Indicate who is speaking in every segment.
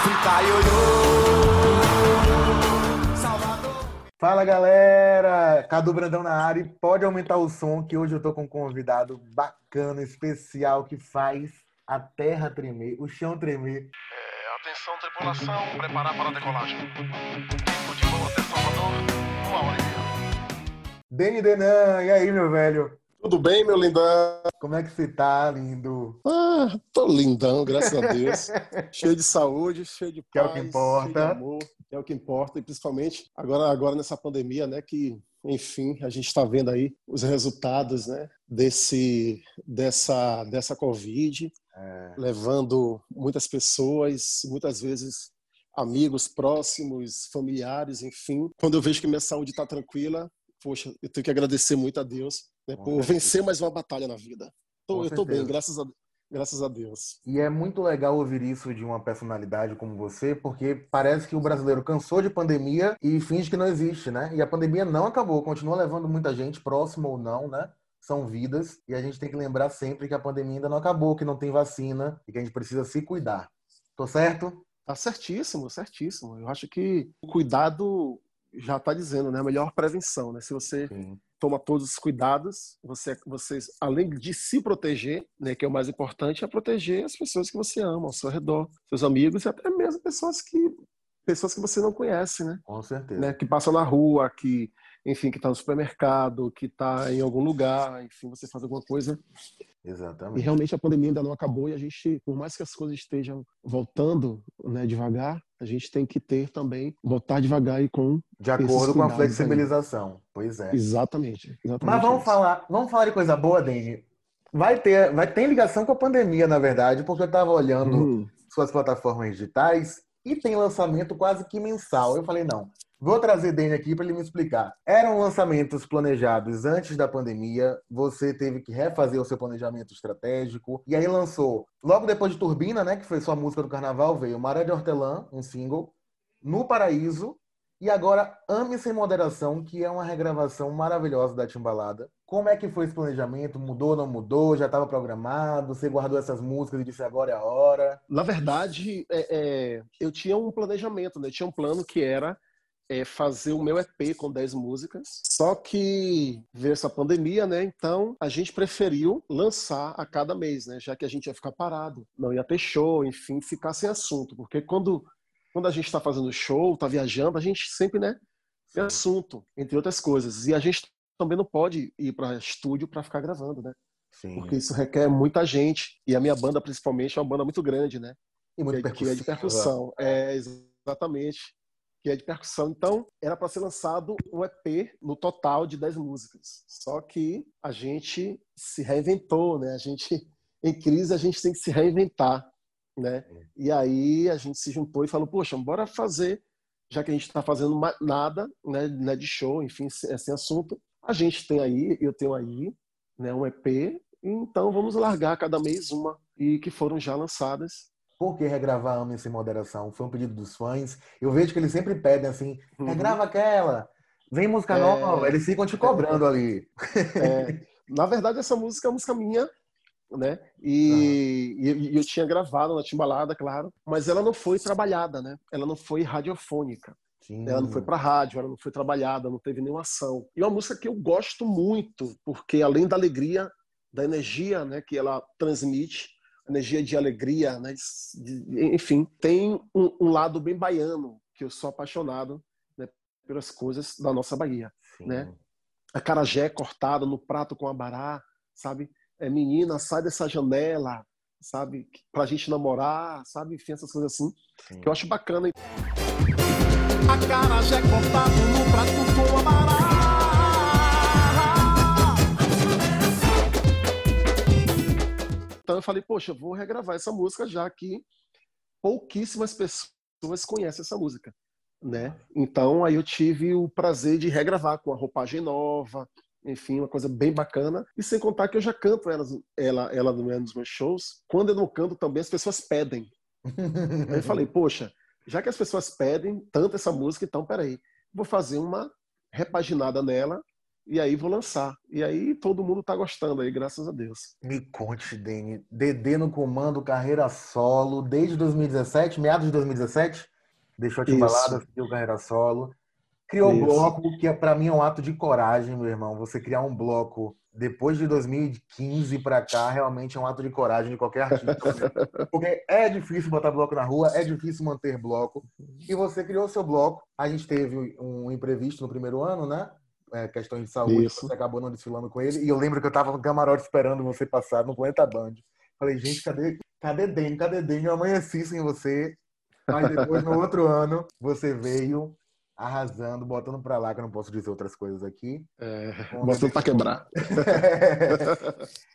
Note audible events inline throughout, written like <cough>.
Speaker 1: África, ioiô. Salvador.
Speaker 2: Fala galera, Cadu Brandão na área e pode aumentar o som que hoje eu tô com um convidado bacana, especial, que faz a terra tremer, o chão tremer.
Speaker 3: É, atenção, tripulação, preparar para a decolagem. Tempo de voo até Salvador, uma hora e meia.
Speaker 2: Deni Denan, e aí meu velho?
Speaker 4: Tudo bem, meu lindão?
Speaker 2: Como é que você tá, lindo?
Speaker 4: Ah, tô lindão, graças a Deus. <laughs> cheio de saúde, cheio de paz,
Speaker 2: Que é o que importa.
Speaker 4: cheio de amor, que é o que importa. E principalmente agora, agora nessa pandemia, né, que, enfim, a gente está vendo aí os resultados, né, desse, dessa, dessa Covid,
Speaker 2: É,
Speaker 4: levando muitas pessoas, muitas vezes amigos próximos, familiares, enfim. Quando eu vejo que minha saúde está tranquila, poxa, eu tenho que agradecer muito a Deus né, por
Speaker 2: certeza.
Speaker 4: vencer mais uma batalha na vida.
Speaker 2: Com
Speaker 4: eu tô bem, graças a, graças a Deus.
Speaker 2: E é muito legal ouvir isso de uma personalidade como você, porque parece que o brasileiro cansou de pandemia e finge que não existe, né? E a pandemia não acabou, continua levando muita gente, próxima ou não, né? São vidas, e a gente tem que lembrar sempre que a pandemia ainda não acabou, que não tem vacina e que a gente precisa se cuidar. Tô certo?
Speaker 4: Tá certíssimo, certíssimo. Eu acho que o cuidado já está dizendo, né? A melhor prevenção, né? Se você
Speaker 2: Sim.
Speaker 4: toma todos os cuidados, você, você além de se proteger, né, que é o mais importante, é proteger as pessoas que você ama ao seu redor, seus amigos e até mesmo pessoas que pessoas que você não conhece, né?
Speaker 2: Com certeza.
Speaker 4: né? Que passa na rua, que enfim, que está no supermercado, que está em algum lugar, enfim, você faz alguma coisa. E
Speaker 2: Exatamente.
Speaker 4: realmente a pandemia ainda não acabou e a gente, por mais que as coisas estejam voltando, né, devagar, a gente tem que ter também voltar devagar e com
Speaker 2: De acordo com a flexibilização. Pois é.
Speaker 4: exatamente, exatamente
Speaker 2: Mas vamos
Speaker 4: isso.
Speaker 2: falar, vamos falar de coisa boa, Dani. Vai ter, vai ter ligação com a pandemia, na verdade, porque eu estava olhando
Speaker 4: Hum,
Speaker 2: suas plataformas digitais e tem lançamento quase que mensal. Eu falei, não, vou trazer Dani aqui para ele me explicar. Eram lançamentos planejados antes da pandemia, você teve que refazer o seu planejamento estratégico, e aí lançou, logo depois de Turbina, né, que foi sua música do carnaval, veio Maré de Hortelã, um single, No Paraíso, e agora Ame Sem Moderação, que é uma regravação maravilhosa da Timbalada. Como é que foi esse planejamento? Mudou, não mudou? Já estava programado? Você guardou essas músicas e disse agora é a hora?
Speaker 4: Na verdade, é, é, eu tinha um planejamento, né? Eu tinha um plano que era é, fazer o meu EP com 10 músicas. Só que veio essa pandemia, né? Então a gente preferiu lançar a cada mês, né? Já que a gente ia ficar parado, não ia ter show, enfim, ficar sem assunto. Porque quando, quando a gente está fazendo show, está viajando, a gente sempre, né? Tem assunto, entre outras coisas. E a gente também não pode ir para estúdio para ficar gravando, né?
Speaker 2: Sim.
Speaker 4: Porque isso requer muita gente. E a minha banda, principalmente, é uma banda muito grande, né?
Speaker 2: E muito
Speaker 4: que, é- que é de percussão. É, exatamente. Que é de percussão. Então, era para ser lançado um EP no total de 10 músicas. Só que a gente se reinventou, né? A gente, em crise, a gente tem que se reinventar, né? E aí a gente se juntou e falou, poxa, bora fazer, já que a gente está fazendo nada, né, né, de show, enfim, sem assunto. A gente tem aí, eu tenho aí, né, um EP, então vamos largar cada mês uma, e que foram já lançadas.
Speaker 2: Por que regravar Ame Sem Moderação? Foi um pedido dos fãs. Eu vejo que eles sempre pedem assim, regrava aquela, vem música
Speaker 4: É.
Speaker 2: nova. Eles ficam te cobrando ali.
Speaker 4: É, na verdade, essa música é uma música minha, né? E, e- e eu tinha gravado na Timbalada, claro, mas ela não foi trabalhada, né? Ela não foi radiofônica.
Speaker 2: Sim.
Speaker 4: Ela não foi para rádio, ela não foi trabalhada, não teve nenhuma ação. E é uma música que eu gosto muito, porque além da alegria, da energia, né, que ela transmite, energia de alegria, né, de- enfim, tem um, um lado bem baiano que eu sou apaixonado, né, pelas coisas da nossa Bahia.
Speaker 2: Sim.
Speaker 4: né? acarajé cortada no prato com abará, sabe? É, menina, sai dessa janela, sabe? Pra gente namorar, sabe? Enfim, essas coisas assim.
Speaker 2: Sim.
Speaker 4: Que eu acho bacana.
Speaker 1: Acarajé cortado no prato com amará.
Speaker 4: Então eu falei, poxa, eu vou regravar essa música já que pouquíssimas pessoas conhecem essa música, né? Então aí eu tive o prazer de regravar com a roupagem nova, enfim, uma coisa bem bacana. E sem contar que eu já canto ela, ela, ela nos meus shows. Quando eu não canto também, as pessoas pedem. Aí <laughs> eu falei, poxa, já que as pessoas pedem tanto essa música, então peraí, vou fazer uma repaginada nela e aí vou lançar. E aí todo mundo tá gostando aí, graças a Deus.
Speaker 2: Me conte, Deni. Dedê no comando, carreira solo, desde 2017, meados de 2017? Deixou a timbalada,
Speaker 4: Isso.
Speaker 2: seguiu carreira solo. Criou um
Speaker 4: Isso.
Speaker 2: bloco, que é, pra mim é um ato de coragem, meu irmão. Você criar um bloco depois de 2015 pra cá, realmente é um ato de coragem de qualquer artista. <laughs> Porque é difícil botar bloco na rua, é difícil manter bloco. E você criou seu bloco. A gente teve um imprevisto no primeiro ano, né? É, questões de saúde,
Speaker 4: Isso.
Speaker 2: você acabou não desfilando com ele. E eu lembro que eu tava no camarote esperando você passar no Planeta Band. Falei, gente, cadê, cadê Den? Cadê Den? Eu amanheci sem você. Mas depois, no outro ano, você veio arrasando, botando pra lá, que eu não posso dizer outras coisas aqui.
Speaker 4: É, botando pra quebrar.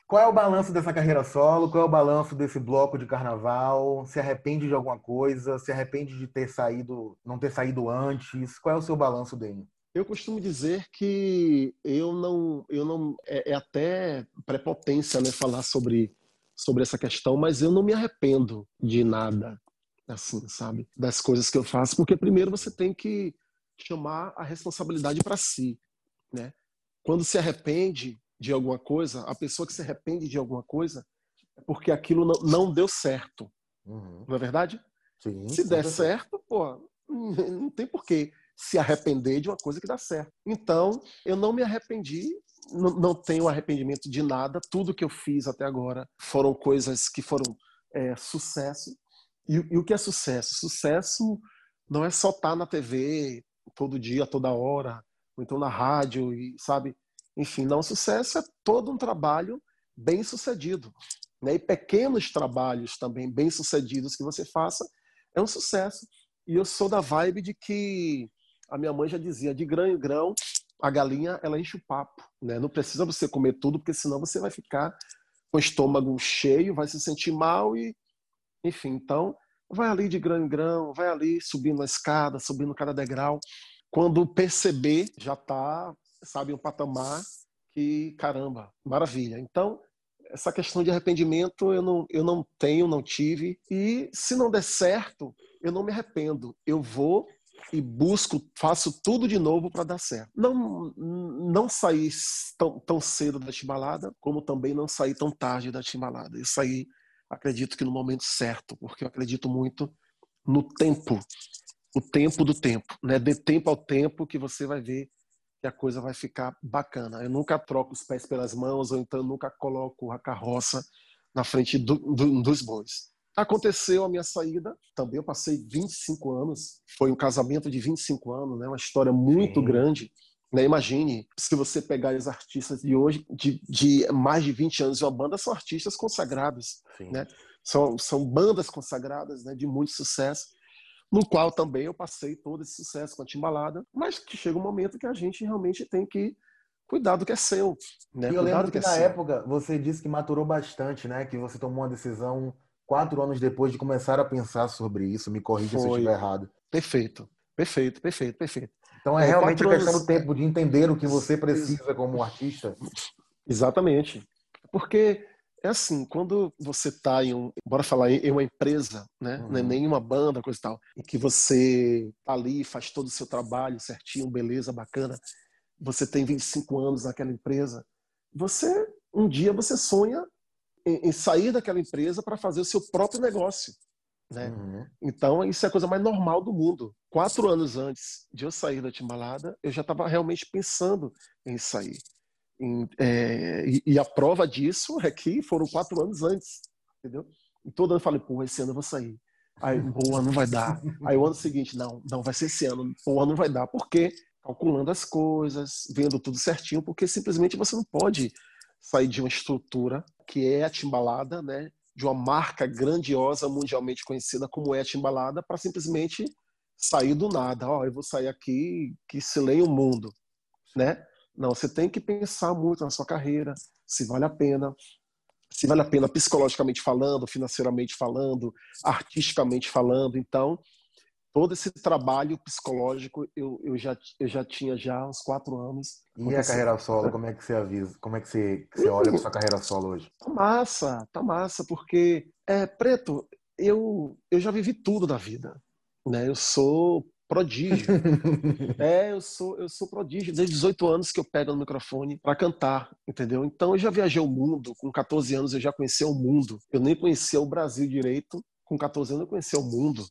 Speaker 2: Qual é o balanço dessa carreira solo? Qual é o balanço desse bloco de carnaval? Se arrepende de alguma coisa? Se arrepende de ter saído, não ter saído antes? Qual é o seu balanço, Deni?
Speaker 4: Eu costumo dizer que eu não, eu não é, é até prepotência, né, falar sobre sobre essa questão, mas eu não me arrependo de nada, assim, sabe, das coisas que eu faço, porque primeiro você tem que chamar a responsabilidade para si, né? Quando se arrepende de alguma coisa, a pessoa que se arrepende de alguma coisa é porque aquilo não, não deu certo,
Speaker 2: Uhum.
Speaker 4: não é verdade?
Speaker 2: Sim,
Speaker 4: Se der certo, pô, <laughs> não tem porquê se arrepender de uma coisa que dá certo. Então, eu não me arrependi, não, tenho arrependimento de nada. Tudo que eu fiz até agora foram coisas que foram é, sucesso. E, e o que é sucesso? Sucesso não é só estar na TV todo dia, toda hora, ou então na rádio, e sabe? Enfim, não, sucesso é todo um trabalho bem sucedido. Né? E pequenos trabalhos também bem sucedidos que você faça é um sucesso. E eu sou da vibe de que a minha mãe já dizia, de grão em grão, a galinha ela enche o papo, né? Não precisa você comer tudo, porque senão você vai ficar com o estômago cheio, vai se sentir mal e, enfim, então vai ali de grão em grão, vai ali subindo a escada, subindo cada degrau. Quando perceber, já tá, sabe, um patamar que, caramba, maravilha. Então, essa questão de arrependimento eu não, eu não tenho, não tive. E se não der certo, eu não me arrependo. Eu vou e busco, faço tudo de novo para dar certo. Não, não saí tão, tão cedo da timbalada, como também não saí tão tarde da timbalada. Eu saí, acredito que no momento certo, porque eu acredito muito no tempo, o tempo do tempo, né? Dê tempo ao tempo que você vai ver que a coisa vai ficar bacana. Eu nunca troco os pés pelas mãos, ou então nunca coloco a carroça na frente do, do, dos bois. Aconteceu a minha saída, também eu passei 25 anos, foi um casamento de 25 anos, né? uma história muito
Speaker 2: Sim.
Speaker 4: grande. Né? Imagine, se você pegar os artistas de hoje, de, de mais de 20 anos de uma banda, são artistas consagrados,
Speaker 2: Sim.
Speaker 4: né? são, são bandas consagradas né? de muito sucesso, no qual também eu passei todo esse sucesso com a Timbalada, mas que chega um momento que a gente realmente tem que cuidar do que é seu. Né?
Speaker 2: E eu lembro
Speaker 4: do
Speaker 2: que
Speaker 4: é
Speaker 2: na
Speaker 4: seu.
Speaker 2: época você disse que maturou bastante, né? Que você tomou uma decisão quatro anos depois de começar a pensar sobre isso. Me corrija se eu estiver errado.
Speaker 4: Perfeito, perfeito, perfeito, perfeito.
Speaker 2: Então é
Speaker 4: É,
Speaker 2: realmente questão
Speaker 4: anos-
Speaker 2: do tempo de entender o que você precisa como artista.
Speaker 4: Exatamente. Porque é assim, quando você está em um, bora falar em uma empresa, né,
Speaker 2: Uhum.
Speaker 4: não é nem uma banda, coisa e tal, e que você tá ali, faz todo o seu trabalho certinho, beleza, bacana, você tem 25 anos naquela empresa, você um dia você sonha em, em sair daquela empresa para fazer o seu próprio negócio, né?
Speaker 2: Uhum.
Speaker 4: Então, isso é a coisa mais normal do mundo. Quatro anos antes de eu sair da Timbalada, eu já estava realmente pensando em sair. Em- é, e, e a prova disso é que foram quatro anos antes, entendeu? E todo ano eu falei, pô, esse ano eu vou sair. Aí, boa, não vai dar. Aí o ano seguinte, não, não vai ser esse ano, porra, não vai dar. Por quê? Calculando as coisas, vendo tudo certinho, porque simplesmente você não pode sair de uma estrutura que é a Timbalada, né? de uma marca grandiosa, mundialmente conhecida como é a Timbalada, para simplesmente sair do nada. Ó, eu vou sair aqui que se leia o mundo, né? Não, você tem que pensar muito na sua carreira, se vale a pena, se vale a pena psicologicamente falando, financeiramente falando, artisticamente falando. Então, todo esse trabalho psicológico eu, eu, já, eu já tinha já uns quatro anos.
Speaker 2: E a carreira solo, como é que você avisa? Como é que você, que você olha para sua carreira solo hoje?
Speaker 4: Tá massa, tá massa, porque, é, Preto, eu, eu já vivi tudo na vida. Né? Eu sou prodígio. <laughs> é, eu sou, eu sou prodígio. Desde 18 anos que eu pego no microfone para cantar, entendeu? Então eu já viajei o mundo. Com 14 anos eu já conhecia o mundo. Eu nem conhecia o Brasil direito. Com 14 anos eu conhecia o mundo,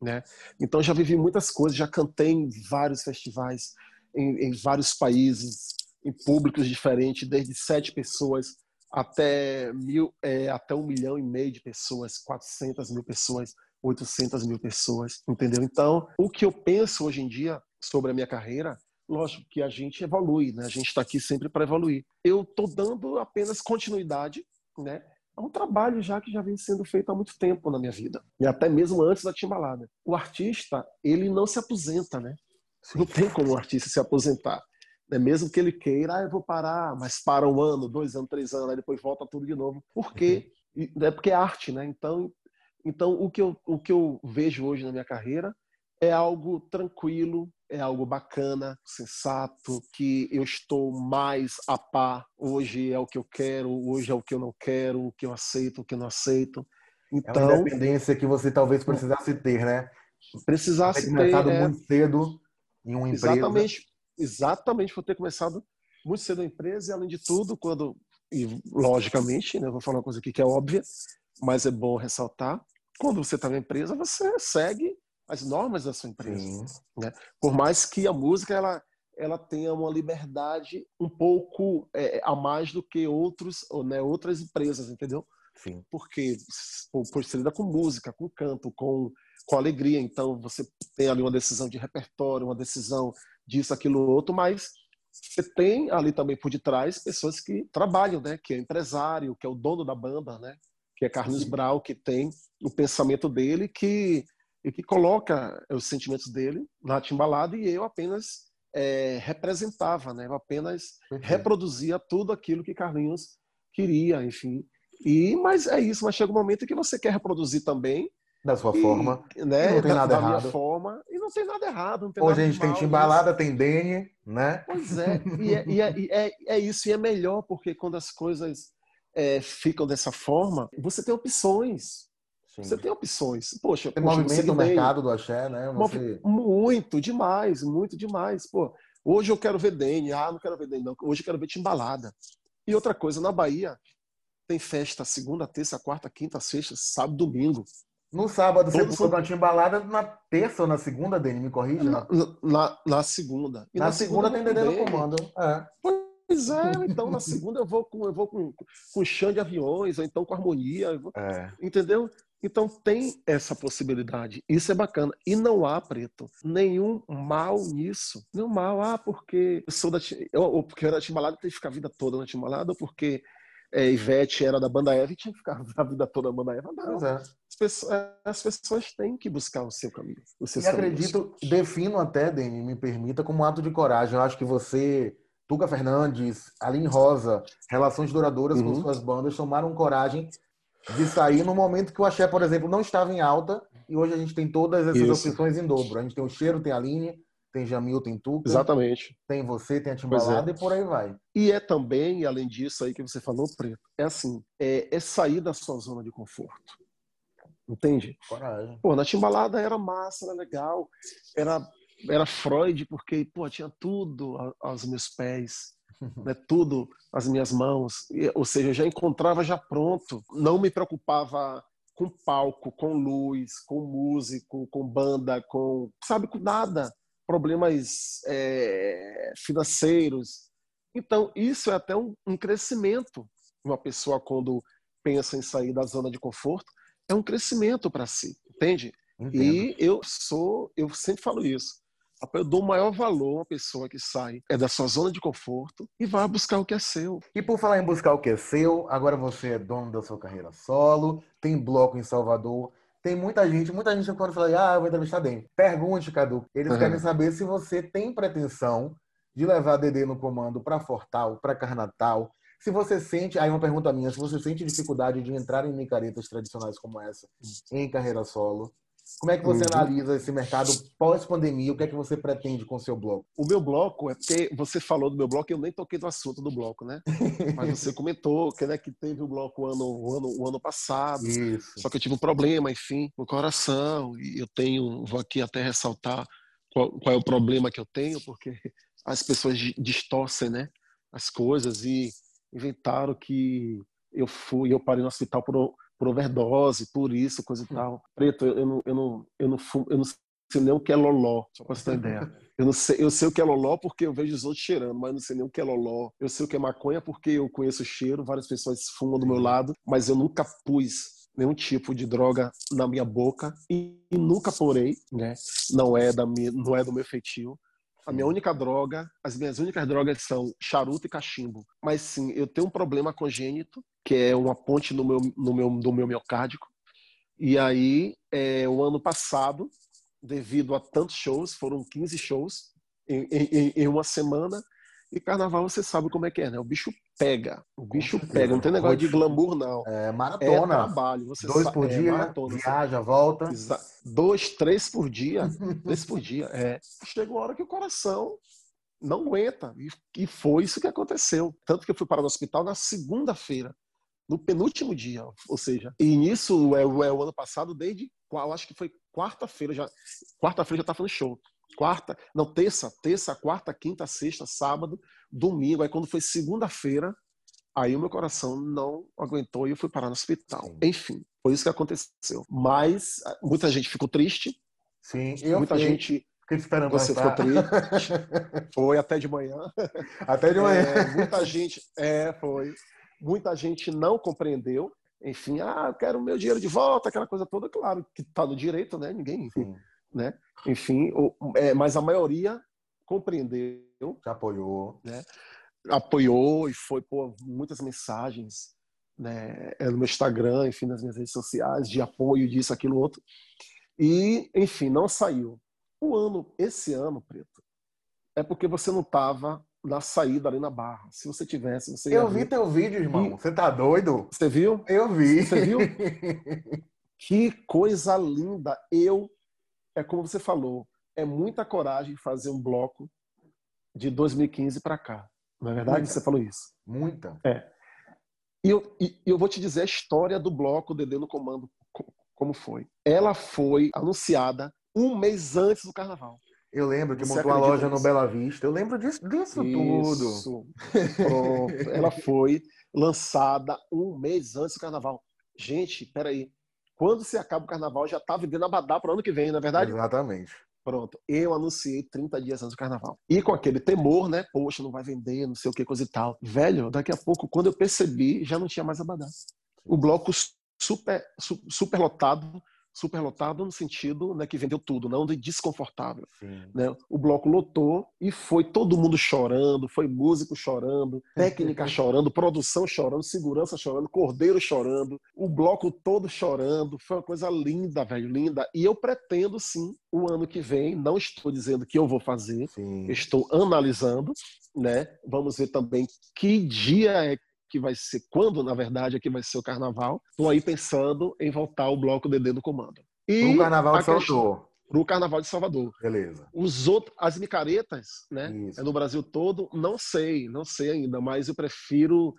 Speaker 4: né? Então já vivi muitas coisas. Já cantei em vários festivais, em, em vários países, em públicos diferentes, desde sete pessoas até mil, é, até um milhão e meio de pessoas, 400 mil pessoas 800 mil pessoas, entendeu? Então, o que eu penso hoje em dia sobre a minha carreira, lógico que a gente evolui, né? A gente está aqui sempre para evoluir. Eu estou dando apenas continuidade, né? É um trabalho já que já vem sendo feito há muito tempo na minha vida, e até mesmo antes da Timbalada. O artista, ele não se aposenta, né? Não tem como o artista se aposentar. Né? Mesmo que ele queira, ah, eu vou parar, mas para um ano, dois anos, três anos, aí depois volta tudo de novo. Por quê? Uhum. É porque é arte, né? Então então, o que, eu, o que eu vejo hoje na minha carreira é algo tranquilo, é algo bacana, sensato, que eu estou mais a par. Hoje é o que eu quero, hoje é o que eu não quero, o que eu aceito, o que eu não aceito.
Speaker 2: Então, é uma então independência que você talvez precisasse ter, né?
Speaker 4: Precisasse ter.
Speaker 2: começado é... muito cedo em uma empresa.
Speaker 4: Exatamente, exatamente, por ter começado muito cedo a empresa e, além de tudo, quando. E, logicamente, né, vou falar uma coisa aqui que é óbvia, mas é bom ressaltar. Quando você está na empresa, você segue as normas da sua empresa. Né? Por mais que a música ela, ela tenha uma liberdade um pouco é, a mais do que outros, né, outras empresas, entendeu?
Speaker 2: Sim.
Speaker 4: Porque por, você lida com música, com canto, com, com alegria, então você tem ali uma decisão de repertório, uma decisão disso, aquilo, outro, mas você tem ali também por detrás pessoas que trabalham, né? Que é empresário, que é o dono da banda, né? que é Carlos Brau, que tem o pensamento dele que, e que coloca os sentimentos dele na timbalada e eu apenas é, representava, né? Eu apenas reproduzia tudo aquilo que Carlinhos queria, enfim. E mas é isso, mas chega um momento que você quer reproduzir também
Speaker 2: da sua e, forma,
Speaker 4: né?
Speaker 2: não tem
Speaker 4: da,
Speaker 2: nada
Speaker 4: da
Speaker 2: errado.
Speaker 4: minha forma e não tem nada errado. Tem
Speaker 2: Hoje
Speaker 4: nada
Speaker 2: a gente tem timbalada, tem Dene, né?
Speaker 4: Pois é, e é, e é, <laughs> é, é isso e é melhor porque quando as coisas é, ficam dessa forma, você tem opções. Sim. Você tem opções. Poxa,
Speaker 2: tem
Speaker 4: poxa,
Speaker 2: movimento no mercado do axé, né?
Speaker 4: Você... Muito, demais, muito demais. Pô, hoje eu quero ver Dene, ah, não quero ver Dene, não. Hoje eu quero ver Timbalada. E outra coisa, na Bahia tem festa segunda, terça, quarta, quinta, sexta, sábado, domingo.
Speaker 2: No sábado, você foi uma timbalada na terça ou na segunda, Dene? Me corrija.
Speaker 4: Na, na, na segunda.
Speaker 2: E na, na segunda, segunda tem Dedê no comando. É.
Speaker 4: Pois é, então na <laughs> segunda eu vou com eu vou com, com chão de aviões, ou então com harmonia, vou, é. entendeu? Então tem essa possibilidade. Isso é bacana. E não há, preto, nenhum mal nisso. Nenhum mal. Ah, porque eu sou da. Ou porque eu era da Timbalada e tem que ficar a vida toda na Timbalada, ou porque é, Ivete era da banda Eva e tinha que ficar <laughs> a vida toda na banda Eva. Não. É. As, pessoas, as, pessoas, têm que buscar o seu caminho.
Speaker 2: e acredito, defino até, Deni, me permita, como um ato de coragem. Eu acho que você Tuca Fernandes, Aline Rosa, relações duradouras uhum. com suas bandas, tomaram coragem de sair no momento que o axé, por exemplo, não estava em alta e hoje a gente tem todas essas Isso. opções em dobro. A gente tem o Cheiro, tem a Aline, tem Jamil, tem Tuca.
Speaker 4: Exatamente.
Speaker 2: Tem você, tem a Timbalada é. e por aí vai.
Speaker 4: E é também, além disso aí que você falou, Preto, é assim, é, é sair da sua zona de conforto. Entende?
Speaker 2: Coragem.
Speaker 4: Pô, na Timbalada era massa, era legal, era era Freud porque pô, tinha tudo aos meus pés, né, tudo às minhas mãos, ou seja, eu já encontrava já pronto, não me preocupava com palco, com luz, com músico, com banda, com sabe com nada, problemas é, financeiros. Então isso é até um, um crescimento. Uma pessoa quando pensa em sair da zona de conforto é um crescimento para si, entende? Entendo. E eu sou, eu sempre falo isso. Eu dou maior valor a uma pessoa que sai é da sua zona de conforto e vai buscar o que é seu.
Speaker 2: E por falar em buscar o que é seu, agora você é dono da sua carreira solo, tem bloco em Salvador, tem muita gente, muita gente quando fala, ah, eu vou entrevistar bem. Pergunte, Cadu. Eles uhum. querem saber se você tem pretensão de levar Dedê no comando para Fortal, para Carnatal. Se você sente, aí uma pergunta minha, se você sente dificuldade de entrar em micaretas tradicionais como essa em carreira solo, como é que você uhum. analisa esse mercado pós-pandemia? O que é que você pretende com o seu bloco?
Speaker 4: O meu bloco é porque você falou do meu bloco, eu nem toquei no assunto do bloco, né? <laughs> Mas você comentou que, né, que teve o bloco o ano, o ano, o ano passado.
Speaker 2: Isso.
Speaker 4: Só que eu tive um problema, enfim, no coração. E eu tenho, vou aqui até ressaltar qual, qual é o problema que eu tenho, porque as pessoas di- distorcem, né, as coisas e inventaram que eu fui, eu parei no hospital por, por overdose, por isso, coisa e tal. Preto, eu, não, eu não, eu não, fumo, eu não sei nem o que é loló, só pra você ter ideia. Eu não sei, eu sei o que é loló porque eu vejo os outros cheirando, mas eu não sei nem o que é loló. Eu sei o que é maconha porque eu conheço o cheiro, várias pessoas fumam do meu lado, mas eu nunca pus nenhum tipo de droga na minha boca e, e nunca porei, né? Não é da minha, não é do meu feitio. A minha única droga, as minhas únicas drogas são charuto e cachimbo. Mas sim, eu tenho um problema congênito, que é uma ponte no meu, no meu, no meu miocárdico. E aí, é, o ano passado, devido a tantos shows, foram 15 shows em, em, em uma semana. E carnaval, você sabe como é que é, né? O bicho pega. O bicho pega. Não tem negócio de glamour, não.
Speaker 2: É,
Speaker 4: É
Speaker 2: maratona.
Speaker 4: trabalho. Você
Speaker 2: Dois por
Speaker 4: é,
Speaker 2: dia,
Speaker 4: maratona.
Speaker 2: viaja, volta.
Speaker 4: Exa- Dois, três por dia. <laughs> três por dia. É. Chega uma hora que o coração não aguenta. E, foi isso que aconteceu. Tanto que eu fui parar no hospital na segunda-feira, no penúltimo dia. Ou seja, e nisso é, o- é o ano passado, desde qual acho que foi quarta-feira já. Quarta-feira já tá fazendo show. Quarta, não, terça, terça, quarta, quinta, sexta, sábado, domingo. Aí quando foi segunda-feira, aí o meu coração não aguentou e eu fui parar no hospital.
Speaker 2: Sim.
Speaker 4: Enfim, foi isso que aconteceu. Mas ah, muita gente ficou triste,
Speaker 2: Sim, eu
Speaker 4: muita
Speaker 2: fiquei,
Speaker 4: gente
Speaker 2: fiquei esperando
Speaker 4: você ficou triste, <laughs> foi até de manhã.
Speaker 2: Até de manhã.
Speaker 4: É, muita gente, é, foi. Muita gente não compreendeu. Enfim, ah, eu quero o meu dinheiro de volta, aquela coisa toda, claro, que tá no direito, né? Ninguém,
Speaker 2: Sim,
Speaker 4: enfim, o- é, mas a maioria compreendeu,
Speaker 2: apoiou.
Speaker 4: apoiou e foi pô, muitas mensagens né, é, no meu Instagram, enfim, nas minhas redes sociais, de apoio disso, aquilo, outro. E, enfim, não saiu. O ano, esse ano, Preto, é porque você não estava na saída ali na barra. Se você tivesse, você ia
Speaker 2: Eu
Speaker 4: ver.
Speaker 2: vi teu vídeo, irmão. Você tá doido?
Speaker 4: Você viu?
Speaker 2: Eu vi.
Speaker 4: Você viu? <laughs> Que coisa linda. Eu, é como você falou, é muita coragem fazer um bloco de 2015 para cá. Não é verdade?
Speaker 2: Muita.
Speaker 4: Você falou isso.
Speaker 2: Muita.
Speaker 4: E eu, e eu vou te dizer a história do bloco Dedê no Comando, co- como foi. Ela foi anunciada um mês antes do carnaval.
Speaker 2: Eu lembro que
Speaker 4: Você
Speaker 2: montou uma
Speaker 4: acredita
Speaker 2: loja no? Bela Vista. Eu lembro disso, disso tudo.
Speaker 4: Isso. Pronto. <laughs> Ela foi lançada um mês antes do carnaval. Gente, peraí. Quando se acaba o carnaval, já tá vendendo abadá para o ano que vem, não é verdade?
Speaker 2: Exatamente.
Speaker 4: Pronto. Eu anunciei 30 dias antes do carnaval. E com aquele temor, né? Poxa, não vai vender, não sei o que, coisa e tal. Velho, daqui a pouco, quando eu percebi, já não tinha mais abadá. O bloco super, su- super lotado, super lotado no sentido né, que vendeu tudo, não de desconfortável. Né? O bloco lotou e foi todo mundo chorando, foi músico chorando, <laughs> técnica chorando, produção chorando, segurança chorando, cordeiro chorando, o bloco todo chorando. Foi uma coisa linda, velho, linda. E eu pretendo sim, o ano que vem, não estou dizendo que eu vou fazer,
Speaker 2: Sim.
Speaker 4: estou analisando, né? Vamos ver também que dia é que vai ser, quando na verdade é que vai ser o carnaval. Estou aí pensando em voltar o bloco Dedê do comando. E
Speaker 2: No carnaval de Salvador.
Speaker 4: pro Carnaval de Salvador.
Speaker 2: Beleza.
Speaker 4: Os outros, as micaretas, né?
Speaker 2: Isso.
Speaker 4: É no Brasil todo, não sei, não sei ainda, mas eu prefiro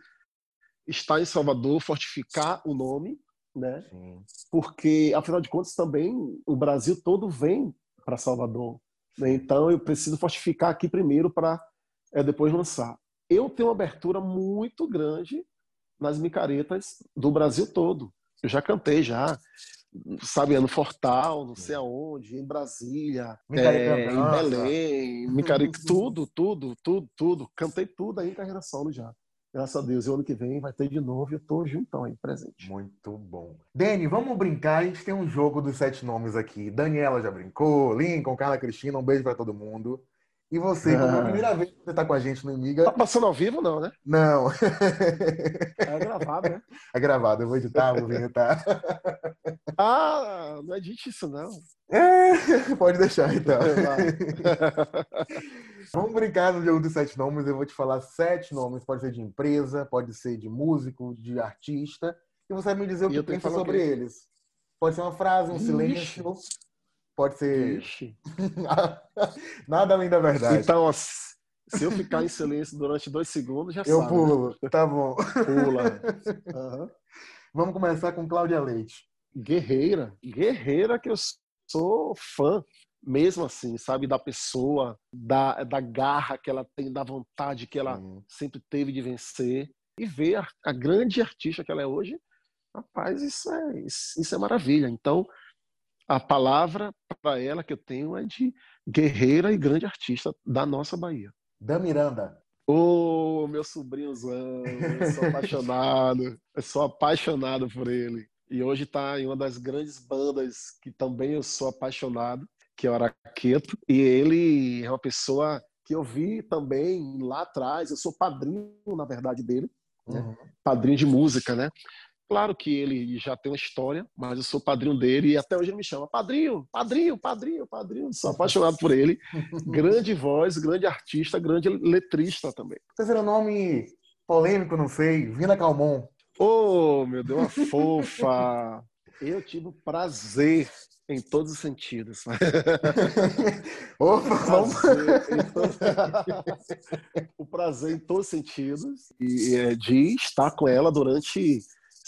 Speaker 4: estar em Salvador, fortificar o nome, né?
Speaker 2: Sim.
Speaker 4: Porque afinal de contas também o Brasil todo vem para Salvador, né? Então eu preciso fortificar aqui primeiro para depois lançar. Eu tenho uma abertura muito grande nas micaretas do Brasil todo. Eu já cantei já, sabe, no Fortal, não sei aonde, em Brasília, é, em. Belém, Micareta, <laughs> tudo, tudo, tudo, tudo. Cantei tudo aí em carreira solo já. Graças a Deus. E o ano que vem vai ter de novo e eu tô juntão aí, presente.
Speaker 2: Muito bom. Dani, vamos brincar. A gente tem um jogo dos sete nomes aqui. Daniela já brincou, Lincoln, Carla Cristina, um beijo pra todo mundo. E você, como é a primeira <laughs> vez que você tá com a gente no
Speaker 4: Tá
Speaker 2: Miga?
Speaker 4: passando ao vivo, não, né?
Speaker 2: Não.
Speaker 4: É gravado, né?
Speaker 2: É gravado, eu vou editar, vou vinhetar. <laughs>
Speaker 4: Ah, não é dito isso, não.
Speaker 2: É, pode deixar então.
Speaker 4: Vai. <laughs>
Speaker 2: Vamos brincar no jogo dos sete nomes. Eu vou te falar sete nomes. Pode ser de empresa, pode ser de músico, de artista. E você vai me dizer o que
Speaker 4: que
Speaker 2: pensa sobre
Speaker 4: quê?
Speaker 2: eles. Pode ser uma frase, um
Speaker 4: Ixi.
Speaker 2: silêncio. Pode ser
Speaker 4: Ixi. <laughs>
Speaker 2: nada além da verdade.
Speaker 4: Então, ó, se eu ficar em silêncio durante dois segundos, já
Speaker 2: eu
Speaker 4: sabe.
Speaker 2: pulo. Tá bom.
Speaker 4: Né? Pula. <laughs> Aham.
Speaker 2: Vamos começar com Cláudia Leite.
Speaker 4: Guerreira. Guerreira que eu sou fã. mesmo assim, sabe, da pessoa, da, da garra que ela tem, da vontade que ela
Speaker 2: Sim.
Speaker 4: sempre teve de vencer e ver a, a grande artista que ela é hoje, rapaz, isso é, isso, isso é maravilha. Então, a palavra para ela que eu tenho é de guerreira e grande artista da nossa Bahia.
Speaker 2: Dan Miranda.
Speaker 4: Ô, meu sobrinhozão, eu sou <laughs> apaixonado, eu sou apaixonado por ele. E hoje está em uma das grandes bandas que também eu sou apaixonado, que é o Araqueto. E ele é uma pessoa que eu vi também lá atrás, eu sou padrinho, na verdade, dele,
Speaker 2: Uhum.
Speaker 4: padrinho de música, né? Claro que ele já tem uma história, mas eu sou padrinho dele e até hoje ele me chama padrinho, padrinho, padrinho, padrinho. Sou apaixonado por ele. <laughs> Grande voz, grande artista, grande letrista também.
Speaker 2: Terceiro nome polêmico, não sei. Vina Calmon.
Speaker 4: Oh, meu Deus, uma fofa! <laughs> Eu tive o prazer em todos os sentidos. <laughs>
Speaker 2: Opa.
Speaker 4: Prazer todos- o prazer em todos os sentidos e é, de estar com ela durante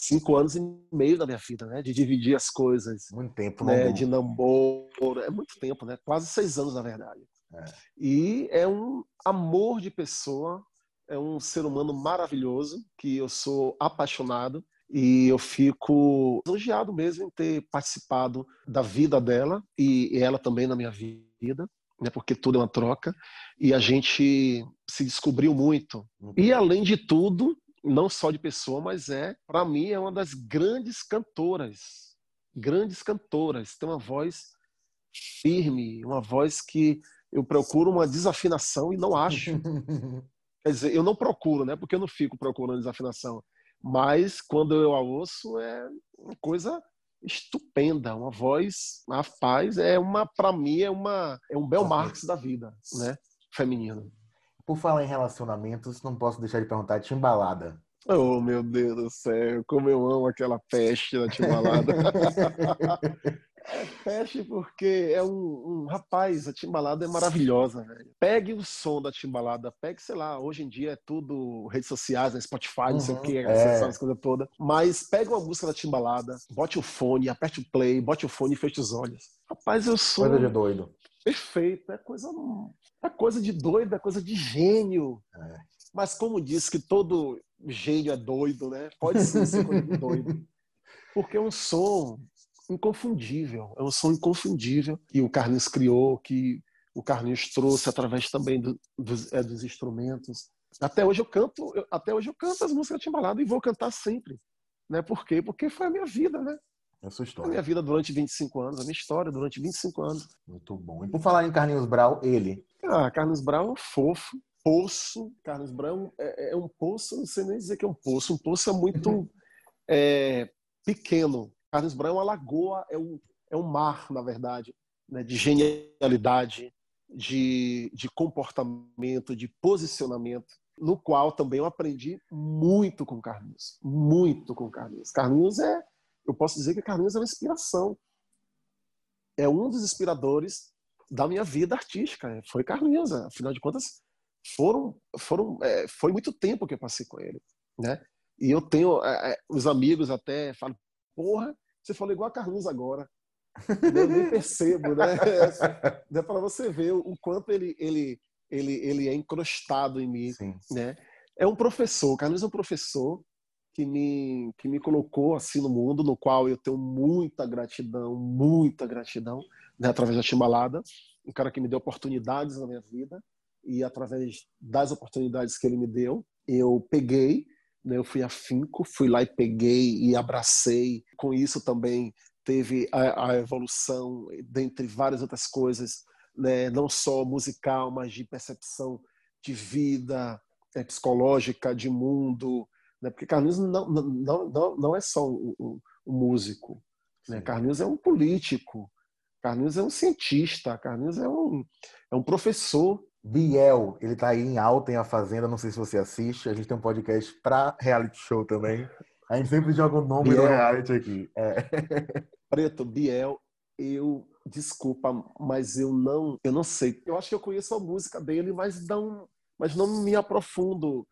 Speaker 4: cinco anos e meio da minha vida, né? De dividir as coisas,
Speaker 2: Muito tempo,
Speaker 4: né?
Speaker 2: não.
Speaker 4: De namoro, é muito tempo, né? Quase seis anos na verdade.
Speaker 2: É.
Speaker 4: E é um amor de pessoa, é um ser humano maravilhoso que eu sou apaixonado e eu fico elogiado mesmo em ter participado da vida dela e ela também na minha vida, né? Porque tudo é uma troca e a gente se descobriu muito. E além de tudo, não só de pessoa, mas é, para mim, é uma das grandes cantoras. Grandes cantoras. Tem uma voz firme, uma voz que eu procuro uma desafinação e não acho. <laughs> Quer dizer, eu não procuro, né? Porque eu não fico procurando desafinação. Mas quando eu a ouço, é uma coisa estupenda, uma voz, a paz é uma, para mim, é uma é um Bel Marx da vida, né? Feminino.
Speaker 2: Por falar em relacionamentos, não posso deixar de perguntar Timbalada.
Speaker 4: Oh, meu Deus do céu, como eu amo aquela peste da Timbalada. <laughs> é peste porque é um, um- rapaz, a Timbalada é maravilhosa, velho. Pegue o som da Timbalada, pegue, sei lá, hoje em dia é tudo redes sociais, né, Spotify, não sei o
Speaker 2: Uhum,
Speaker 4: que,
Speaker 2: é.
Speaker 4: acessar as coisas todas. Mas pegue uma música da Timbalada, bote o fone, aperte o play, bote o fone e feche os olhos. Rapaz, eu sou
Speaker 2: Coisa de doido.
Speaker 4: Perfeito, é coisa, é coisa de doido, é coisa de gênio.
Speaker 2: É.
Speaker 4: Mas como diz que todo gênio é doido, né? Pode sim ser coisa de doido. Porque é um som inconfundível, é um som inconfundível que o Carlinhos criou, que o Carlinhos trouxe através também do- dos, é, dos instrumentos. Até hoje eu canto, eu- até hoje eu canto as músicas de Timbalada e vou cantar sempre. Né? Por quê? Porque foi a minha vida, né?
Speaker 2: É a sua
Speaker 4: A minha
Speaker 2: história.
Speaker 4: vida durante 25 anos, a minha história durante 25 anos.
Speaker 2: Muito bom. E por falar em Carlinhos Brau, ele.
Speaker 4: Ah, Carlos Brown é um fofo, poço. Carlos Brown é, é um poço, não sei nem dizer que é um poço. Um poço é muito <laughs> é, pequeno. Carlos Brown é uma lagoa, é um, é um mar, na verdade, né, de genialidade, de, de comportamento, de posicionamento, no qual também eu aprendi muito com Carlinhos. Muito com Carlinhos. Carlinhos é, eu posso dizer que Carlinhos é uma inspiração. É um dos inspiradores da minha vida artística. é, Foi Carlinhos, é, afinal de contas, foram, foram, é, foi muito tempo que eu passei com ele, né? E eu tenho é, é, os amigos até falam, porra, você falou igual a Carlinhos agora. Eu nem <laughs> percebo, né? É para você ver o quanto ele, ele, ele, ele é encrostado em mim,
Speaker 2: Sim.
Speaker 4: né? É um professor, Carlinhos é um professor que me, que me colocou assim no mundo, no qual eu tenho muita gratidão, muita gratidão, né, através da Timbalada, um cara que me deu oportunidades na minha vida e através das oportunidades que ele me deu, eu peguei, né, eu fui afinco, fui lá e peguei e abracei. Com isso também teve a, a evolução, dentre várias outras coisas, né, não só musical, mas de percepção de vida, é, psicológica, de mundo, né? Porque Carlinhos não, não, não, não é só um, um, um músico, né? Carlinhos é um político, Carlinhos é um cientista, Carlinhos é um, é um professor.
Speaker 2: Biel, ele tá aí em alta em A Fazenda, não sei se você assiste. A gente tem um podcast pra reality show também. A gente sempre joga o nome do reality aqui. É. <laughs>
Speaker 4: Preto, Biel, eu desculpa, mas eu não, eu não sei. Eu acho que eu conheço a música dele, mas não, mas não me aprofundo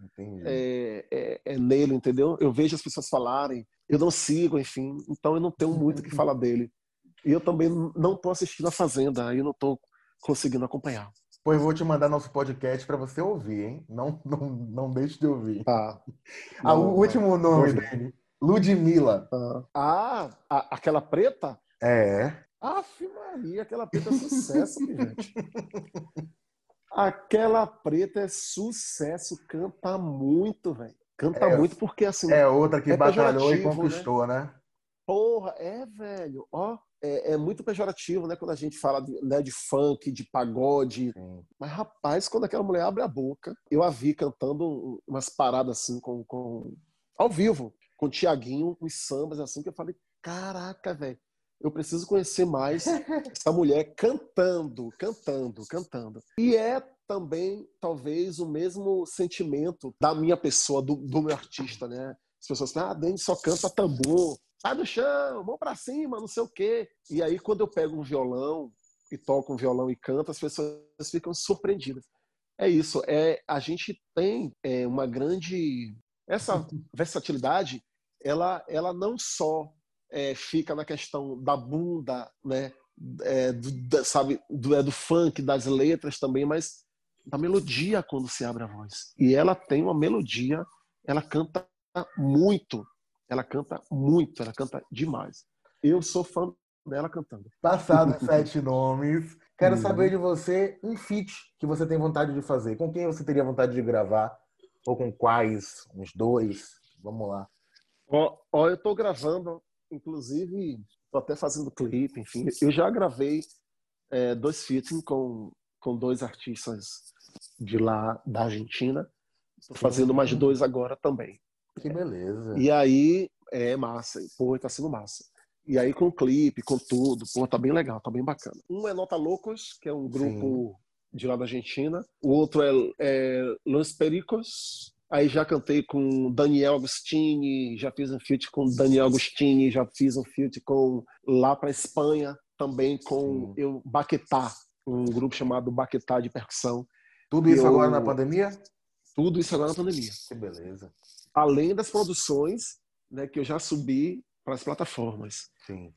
Speaker 4: é, é, nele, entendeu? Eu vejo as pessoas falarem, eu não sigo, enfim, então eu não tenho muito o que falar dele. E eu também não tô assistindo a Fazenda, aí não tô conseguindo acompanhar.
Speaker 2: Pois vou te mandar nosso podcast para você ouvir, hein? Não, não, não deixe de ouvir.
Speaker 4: Tá. <laughs>
Speaker 2: Ah, o último nome, Dani. Ludmilla.
Speaker 4: Ah, a- aquela preta?
Speaker 2: É.
Speaker 4: Aff, Maria, aquela preta é sucesso, gente. <laughs> Aquela preta é sucesso, canta muito, velho. Canta
Speaker 2: É,
Speaker 4: muito porque assim,
Speaker 2: É outra que
Speaker 4: É
Speaker 2: batalhou e
Speaker 4: pejorativo,
Speaker 2: conquistou, né?
Speaker 4: porra, é, velho, ó, é, é muito pejorativo, né, quando a gente fala de, né, de funk, de pagode.
Speaker 2: Sim.
Speaker 4: Mas, rapaz, quando aquela mulher abre a boca, eu a vi cantando um- umas paradas assim, com, com ao vivo, com o Tiaguinho, uns sambas assim, que eu falei, caraca, velho, eu preciso conhecer mais essa mulher cantando, cantando, cantando. E é também, talvez, o mesmo sentimento da minha pessoa, do, do meu artista, né? As pessoas falam, ah, Dani só canta tambor, sai do chão, mão pra cima, não sei o quê. E aí, quando eu pego um violão e toco um violão e canto, as pessoas ficam surpreendidas. É isso, é a gente tem é, uma grande essa versatilidade, ela ela não só é, fica na questão da bunda, né, é, do, da- sabe, do, é do funk, das letras também, mas da melodia quando se abre a voz. E ela tem uma melodia, ela canta muito, ela canta muito, ela canta demais. Eu sou fã dela cantando.
Speaker 2: Passados <laughs> sete nomes, quero
Speaker 4: Uhum.
Speaker 2: saber de você um feat que você tem vontade de fazer. Com quem você teria vontade de gravar? Ou com quais? Uns dois? Vamos lá.
Speaker 4: Ó, ó, eu tô gravando, inclusive, tô até fazendo clipe, enfim. Eu já gravei é, dois feats com, com dois artistas de lá, da Argentina. Tô fazendo mais dois agora também.
Speaker 2: Que beleza.
Speaker 4: E aí, é massa. Pô, tá sendo massa. E aí com clipe, com tudo, pô, tá bem legal, tá bem bacana. Um é Nota Loucos, que é um grupo de lá da Argentina. O outro é, é Los Pericos. Aí já cantei com Daniel Agostini, já fiz um feat com Daniel Agostini, já fiz um feat com lá para Espanha, também com
Speaker 2: Sim.
Speaker 4: eu Baquetá, um grupo chamado Baquetá de percussão.
Speaker 2: Tudo isso
Speaker 4: eu-
Speaker 2: agora na pandemia?
Speaker 4: Tudo isso agora na pandemia.
Speaker 2: Que beleza.
Speaker 4: Além das produções né, que eu já subi para as plataformas.
Speaker 2: Sim.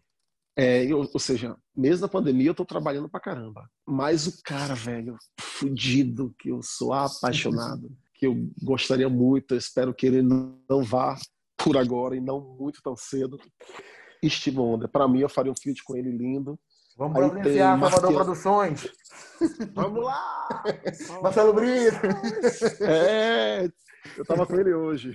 Speaker 4: É, eu- ou seja, mesmo na pandemia eu tô trabalhando pra caramba. Mas o cara, velho, fudido, que eu sou apaixonado, <laughs> que eu gostaria muito, eu espero que ele não vá por agora e não muito tão cedo. Steve Wonder. Pra mim, eu faria um feat com ele lindo.
Speaker 2: Vamos
Speaker 4: Aí
Speaker 2: providenciar Salvador. Produções. <laughs>
Speaker 4: Vamos lá!
Speaker 2: Marcelo Brito.
Speaker 4: É, eu tava com ele hoje.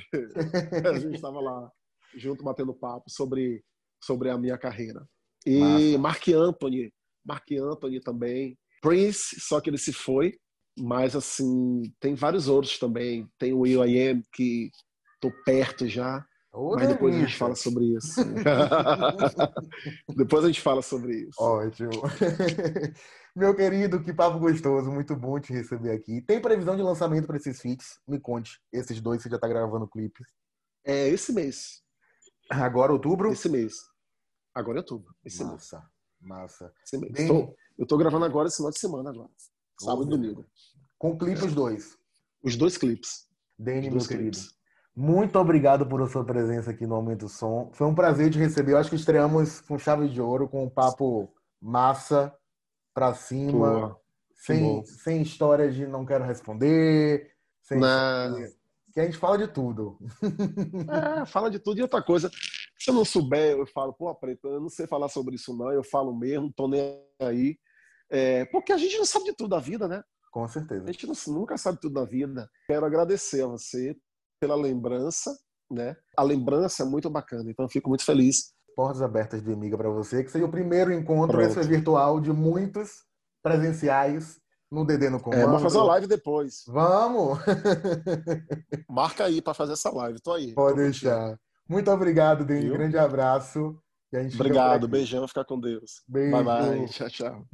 Speaker 4: A gente tava lá junto batendo papo sobre, sobre a minha carreira. E Mark Anthony, Mark Anthony também. Prince, só que ele se foi. Mas assim, tem vários outros também. Tem o Will I Am, que tô perto já. Mas depois a gente fala sobre isso. <laughs> depois a gente fala sobre isso.
Speaker 2: Ótimo. <laughs> Meu querido, que papo gostoso. Muito bom te receber aqui. Tem previsão de lançamento para esses feats? Me conte. Esses dois você já tá gravando o clipe.
Speaker 4: É esse mês.
Speaker 2: Agora, outubro?
Speaker 4: Esse mês. Agora é outubro. Esse mês.
Speaker 2: Massa. Massa.
Speaker 4: Esse mês.
Speaker 2: Bem-
Speaker 4: Tô- eu tô gravando agora esse final de semana agora. Sábado e domingo.
Speaker 2: Com clipe os dois.
Speaker 4: Os dois clipes.
Speaker 2: Dani, meu querido.
Speaker 4: clipes.
Speaker 2: Muito obrigado por sua presença aqui no Aumento Som. Foi um prazer te receber. Eu acho que estreamos com chave de ouro, com um papo massa pra cima,
Speaker 4: Pô,
Speaker 2: sem,
Speaker 4: bom.
Speaker 2: sem história de não quero responder, sem
Speaker 4: Não.
Speaker 2: que a gente fala de tudo. <laughs>
Speaker 4: É, fala de tudo e outra coisa. Se eu não souber, eu falo, pô, Preto, eu não sei falar sobre isso, não. Eu falo mesmo, não tô nem aí. É, porque a gente não sabe de tudo da vida, né?
Speaker 2: Com certeza.
Speaker 4: A gente não- nunca sabe tudo da vida. Quero agradecer a você pela lembrança, né? A lembrança é muito bacana, então eu fico muito feliz.
Speaker 2: Portas abertas de amiga para você, que seja o primeiro encontro,
Speaker 4: Pronto.
Speaker 2: esse virtual, de muitos presenciais no DD no
Speaker 4: É,
Speaker 2: Comando.
Speaker 4: vamos fazer uma live depois.
Speaker 2: Vamos!
Speaker 4: Marca aí pra fazer essa live. Tô aí.
Speaker 2: Pode
Speaker 4: Tô
Speaker 2: deixar. Muito obrigado.
Speaker 4: Viu?
Speaker 2: Grande abraço.
Speaker 4: Obrigado, beijão, fica com Deus.
Speaker 2: Beijo.
Speaker 4: Bye bye, tchau, tchau.